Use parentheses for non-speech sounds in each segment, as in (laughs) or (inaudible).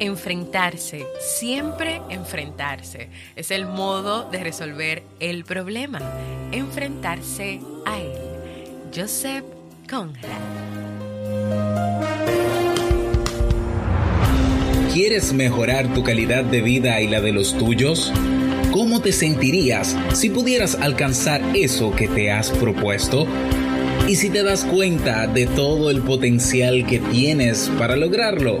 Enfrentarse, siempre enfrentarse. Es el modo de resolver el problema. Enfrentarse a él. Joseph Conrad. ¿Quieres mejorar tu calidad de vida y la de los tuyos? ¿Cómo te sentirías si pudieras alcanzar eso que te has propuesto? ¿Y si te das cuenta de todo el potencial que tienes para lograrlo?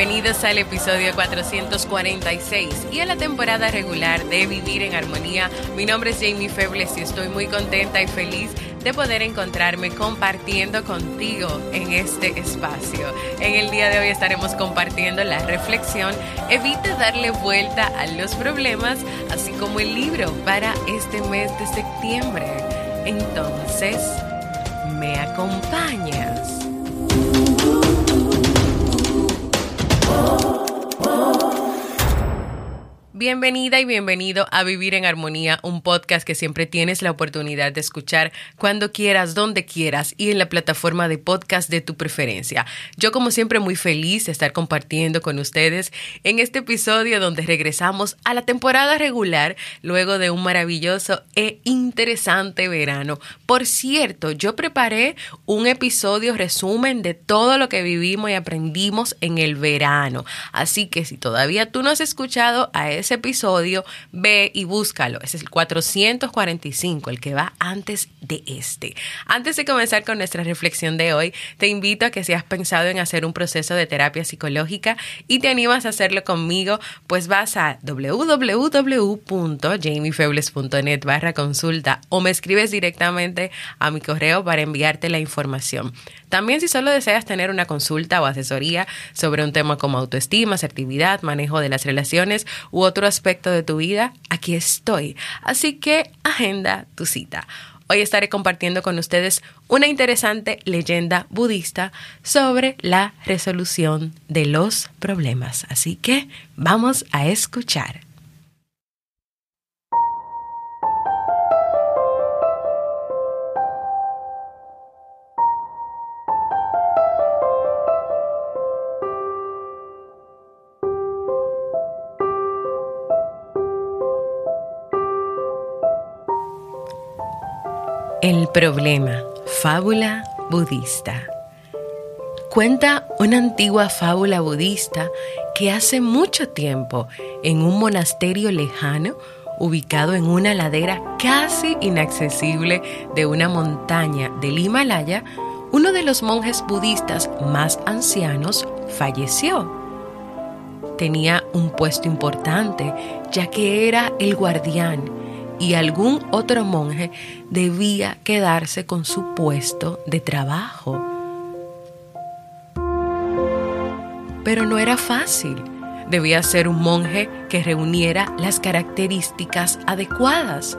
Bienvenidos al episodio 446 y a la temporada regular de Vivir en Armonía. Mi nombre es Jamie Febles y estoy muy contenta y feliz de poder encontrarme compartiendo contigo en este espacio. En el día de hoy estaremos compartiendo la reflexión Evita darle vuelta a los problemas, así como el libro para este mes de septiembre. Entonces, ¿me acompañas? Bienvenida y bienvenido a Vivir en Armonía, un podcast que siempre tienes la oportunidad de escuchar cuando quieras, donde quieras y en la plataforma de podcast de tu preferencia. Yo como siempre muy feliz de estar compartiendo con ustedes en este episodio donde regresamos a la temporada regular luego de un maravilloso e interesante verano. Por cierto, yo preparé un episodio resumen de todo lo que vivimos y aprendimos en el verano. Así que si todavía tú no has escuchado a ese episodio, ve y búscalo. Ese es el 445, el que va antes de este. Antes de comenzar con nuestra reflexión de hoy, te invito a que si has pensado en hacer un proceso de terapia psicológica y te animas a hacerlo conmigo, pues vas a www.jamiefebles.net barra consulta o me escribes directamente a mi correo para enviarte la información. También si solo deseas tener una consulta o asesoría sobre un tema como autoestima, asertividad, manejo de las relaciones u otro aspecto de tu vida, aquí estoy. Así que agenda tu cita. Hoy estaré compartiendo con ustedes una interesante leyenda budista sobre la resolución de los problemas. Así que vamos a escuchar. El problema, fábula budista. Cuenta una antigua fábula budista que hace mucho tiempo, en un monasterio lejano, ubicado en una ladera casi inaccesible de una montaña del Himalaya, uno de los monjes budistas más ancianos falleció. Tenía un puesto importante, ya que era el guardián y algún otro monje debía quedarse con su puesto de trabajo. Pero no era fácil. Debía ser un monje que reuniera las características adecuadas.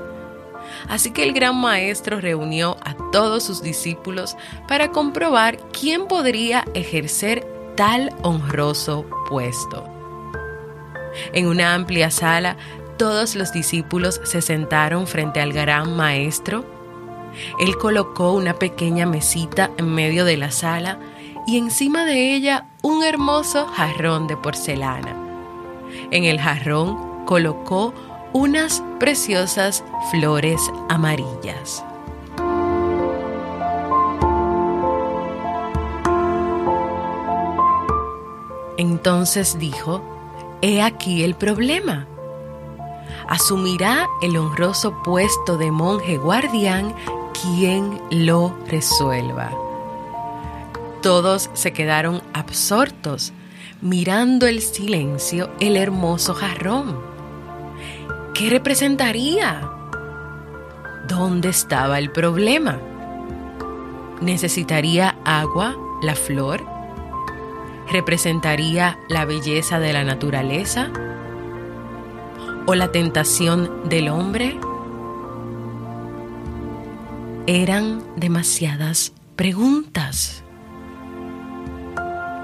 Así que el gran maestro reunió a todos sus discípulos para comprobar quién podría ejercer tal honroso puesto. En una amplia sala todos los discípulos se sentaron frente al gran maestro, él colocó una pequeña mesita en medio de la sala y encima de ella un hermoso jarrón de porcelana. En el jarrón colocó unas preciosas flores amarillas. Entonces dijo, He aquí el problema asumirá el honroso puesto de monje guardián quien lo resuelva. Todos se quedaron absortos mirando el silencio el hermoso jarrón. ¿Qué representaría? ¿Dónde estaba el problema? ¿Necesitaría agua la flor? ¿Representaría la belleza de la naturaleza? ¿O la tentación del hombre? Eran demasiadas preguntas.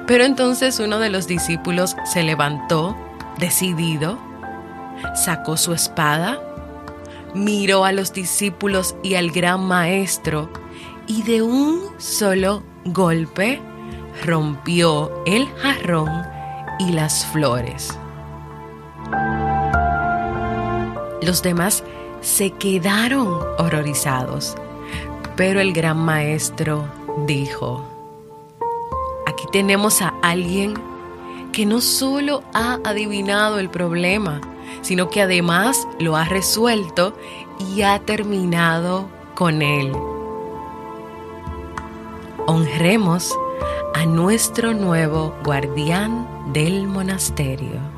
Pero entonces uno de los discípulos se levantó, decidido, sacó su espada, miró a los discípulos y al gran maestro y de un solo golpe rompió el jarrón y las flores. Los demás se quedaron horrorizados, pero el gran maestro dijo, aquí tenemos a alguien que no solo ha adivinado el problema, sino que además lo ha resuelto y ha terminado con él. Honremos a nuestro nuevo guardián del monasterio.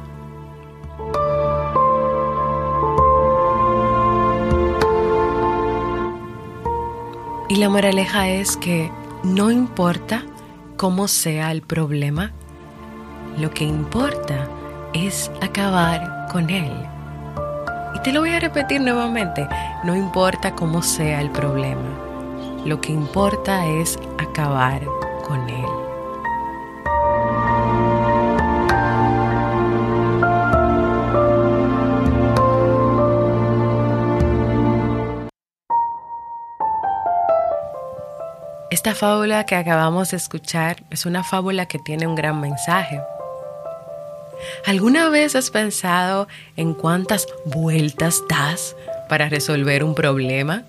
Y la moraleja es que no importa cómo sea el problema, lo que importa es acabar con él. Y te lo voy a repetir nuevamente, no importa cómo sea el problema, lo que importa es acabar con él. Esta fábula que acabamos de escuchar es una fábula que tiene un gran mensaje. ¿Alguna vez has pensado en cuántas vueltas das para resolver un problema?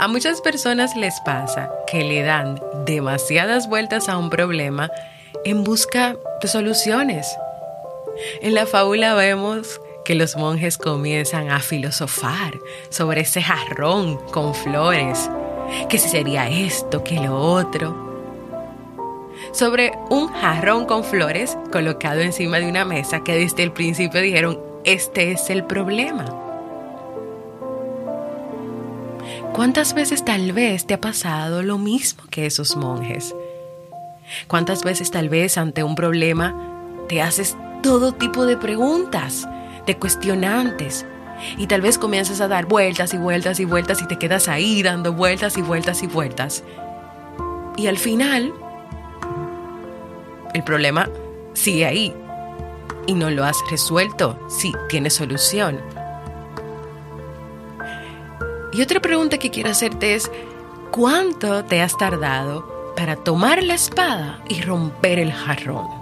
A muchas personas les pasa que le dan demasiadas vueltas a un problema en busca de soluciones. En la fábula vemos que los monjes comienzan a filosofar sobre ese jarrón con flores que si sería esto, que lo otro. Sobre un jarrón con flores colocado encima de una mesa que desde el principio dijeron, este es el problema. ¿Cuántas veces tal vez te ha pasado lo mismo que esos monjes? ¿Cuántas veces tal vez ante un problema te haces todo tipo de preguntas, de cuestionantes, y tal vez comienzas a dar vueltas y vueltas y vueltas y te quedas ahí dando vueltas y vueltas y vueltas. Y al final, el problema sigue ahí y no lo has resuelto. Sí, tiene solución. Y otra pregunta que quiero hacerte es, ¿cuánto te has tardado para tomar la espada y romper el jarrón?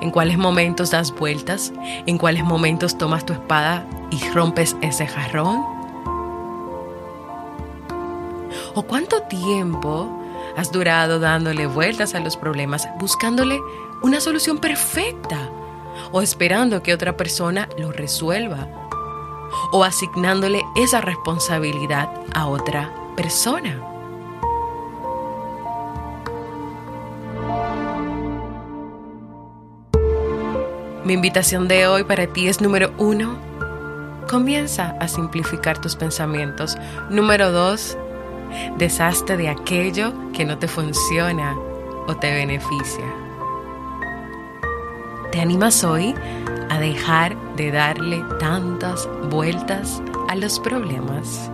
En cuáles momentos das vueltas, en cuáles momentos tomas tu espada y rompes ese jarrón. ¿O cuánto tiempo has durado dándole vueltas a los problemas, buscándole una solución perfecta? ¿O esperando que otra persona lo resuelva? ¿O asignándole esa responsabilidad a otra persona? Mi invitación de hoy para ti es número uno, comienza a simplificar tus pensamientos. Número dos, deshazte de aquello que no te funciona o te beneficia. ¿Te animas hoy a dejar de darle tantas vueltas a los problemas?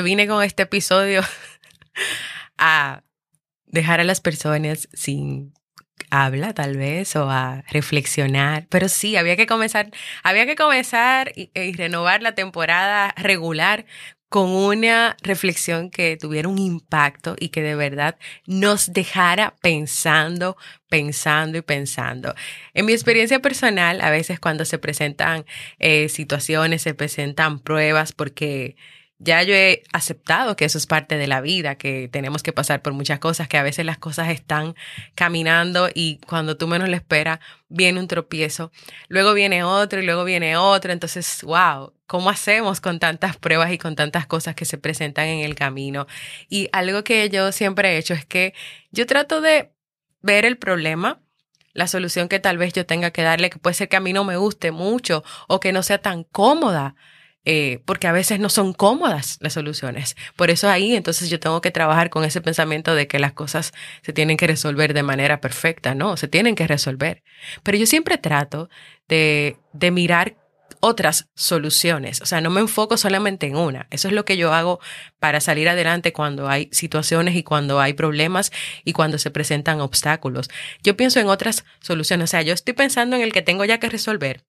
Yo vine con este episodio (laughs) a dejar a las personas sin habla tal vez o a reflexionar, pero sí, había que comenzar, había que comenzar y, y renovar la temporada regular con una reflexión que tuviera un impacto y que de verdad nos dejara pensando, pensando y pensando. En mi experiencia personal, a veces cuando se presentan eh, situaciones, se presentan pruebas, porque ya yo he aceptado que eso es parte de la vida, que tenemos que pasar por muchas cosas, que a veces las cosas están caminando y cuando tú menos lo esperas, viene un tropiezo, luego viene otro y luego viene otro. Entonces, wow, ¿cómo hacemos con tantas pruebas y con tantas cosas que se presentan en el camino? Y algo que yo siempre he hecho es que yo trato de ver el problema la solución que tal vez yo tenga que darle, que puede ser que a mí no me guste mucho o que no sea tan cómoda eh, porque a veces no son cómodas las soluciones. Por eso ahí entonces yo tengo que trabajar con ese pensamiento de que las cosas se tienen que resolver de manera perfecta, no, se tienen que resolver. Pero yo siempre trato de, de mirar otras soluciones. O sea, no me enfoco solamente en una. Eso es lo que yo hago para salir adelante cuando hay situaciones y cuando hay problemas y cuando se presentan obstáculos. Yo pienso en otras soluciones. O sea, yo estoy pensando en el que tengo ya que resolver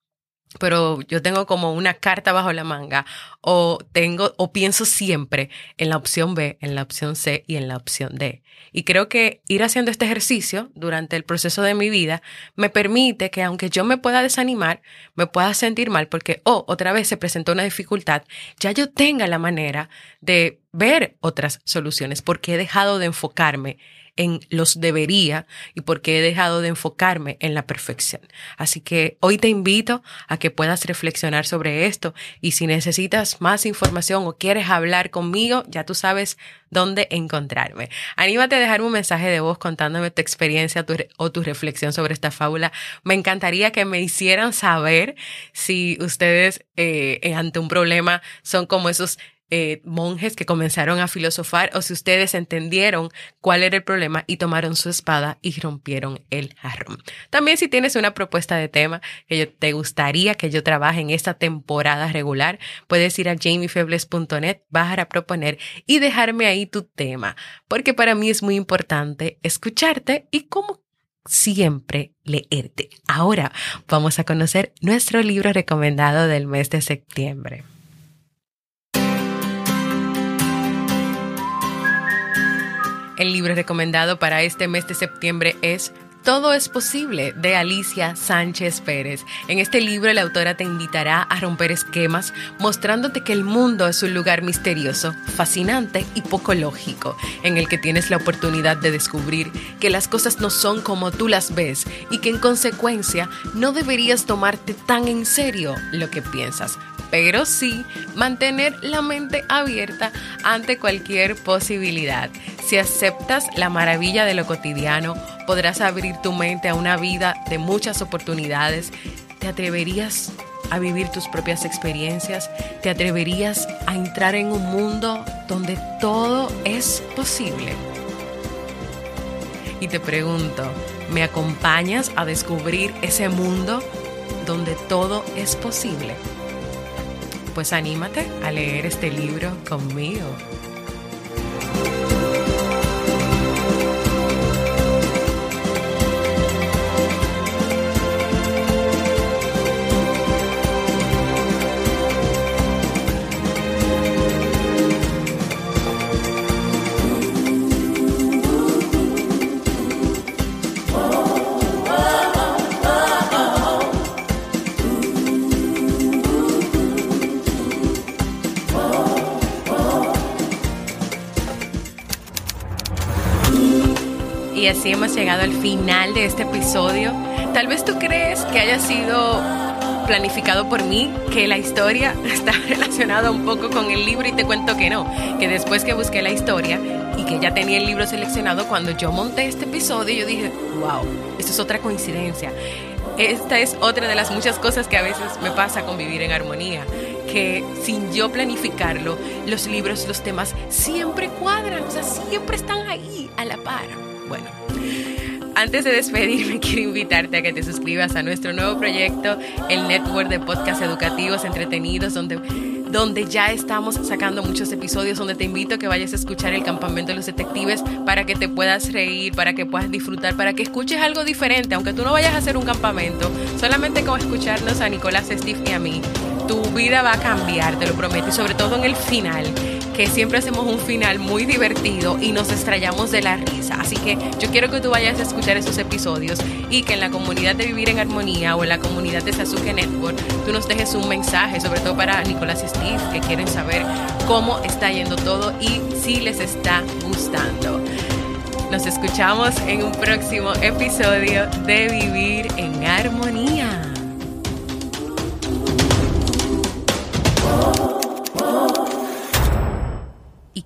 pero yo tengo como una carta bajo la manga o tengo o pienso siempre en la opción B, en la opción C y en la opción D. Y creo que ir haciendo este ejercicio durante el proceso de mi vida me permite que aunque yo me pueda desanimar, me pueda sentir mal porque, oh, otra vez se presentó una dificultad, ya yo tenga la manera de ver otras soluciones porque he dejado de enfocarme en los debería y porque he dejado de enfocarme en la perfección. Así que hoy te invito a que puedas reflexionar sobre esto y si necesitas más información o quieres hablar conmigo, ya tú sabes dónde encontrarme. Anímate a dejarme un mensaje de voz contándome tu experiencia o tu reflexión sobre esta fábula. Me encantaría que me hicieran saber si ustedes eh, ante un problema son como esos eh, monjes que comenzaron a filosofar o si ustedes entendieron cuál era el problema y tomaron su espada y rompieron el jarrón. También si tienes una propuesta de tema que te gustaría que yo trabaje en esta temporada regular, puedes ir a jamiefebles.net, bajar a proponer y dejarme ahí tu tema, porque para mí es muy importante escucharte y como siempre leerte. Ahora vamos a conocer nuestro libro recomendado del mes de septiembre. El libro recomendado para este mes de septiembre es todo es posible de Alicia Sánchez Pérez. En este libro la autora te invitará a romper esquemas mostrándote que el mundo es un lugar misterioso, fascinante y poco lógico, en el que tienes la oportunidad de descubrir que las cosas no son como tú las ves y que en consecuencia no deberías tomarte tan en serio lo que piensas pero sí mantener la mente abierta ante cualquier posibilidad. Si aceptas la maravilla de lo cotidiano, podrás abrir tu mente a una vida de muchas oportunidades. ¿Te atreverías a vivir tus propias experiencias? ¿Te atreverías a entrar en un mundo donde todo es posible? Y te pregunto, ¿me acompañas a descubrir ese mundo donde todo es posible? Pues anímate a leer este libro conmigo. Así hemos llegado al final de este episodio. Tal vez tú crees que haya sido planificado por mí, que la historia (laughs) está relacionada un poco con el libro y te cuento que no, que después que busqué la historia y que ya tenía el libro seleccionado, cuando yo monté este episodio, yo dije, wow, esto es otra coincidencia. Esta es otra de las muchas cosas que a veces me pasa con vivir en armonía, que sin yo planificarlo, los libros, los temas siempre cuadran, o sea, siempre están ahí a la par. Bueno, antes de despedirme, (laughs) quiero invitarte a que te suscribas a nuestro nuevo proyecto, el Network de Podcasts Educativos Entretenidos, donde donde ya estamos sacando muchos episodios, donde te invito a que vayas a escuchar el campamento de los detectives para que te puedas reír, para que puedas disfrutar, para que escuches algo diferente, aunque tú no vayas a hacer un campamento, solamente con escucharnos a Nicolás, Steve y a mí, tu vida va a cambiar, te lo prometo, y sobre todo en el final que siempre hacemos un final muy divertido y nos estrellamos de la risa. Así que yo quiero que tú vayas a escuchar esos episodios y que en la comunidad de Vivir en Armonía o en la comunidad de Sasuke Network tú nos dejes un mensaje, sobre todo para Nicolás y Steve, que quieren saber cómo está yendo todo y si les está gustando. Nos escuchamos en un próximo episodio de Vivir en Armonía.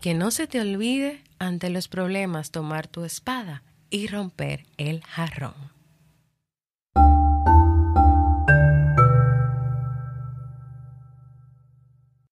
Que no se te olvide ante los problemas tomar tu espada y romper el jarrón.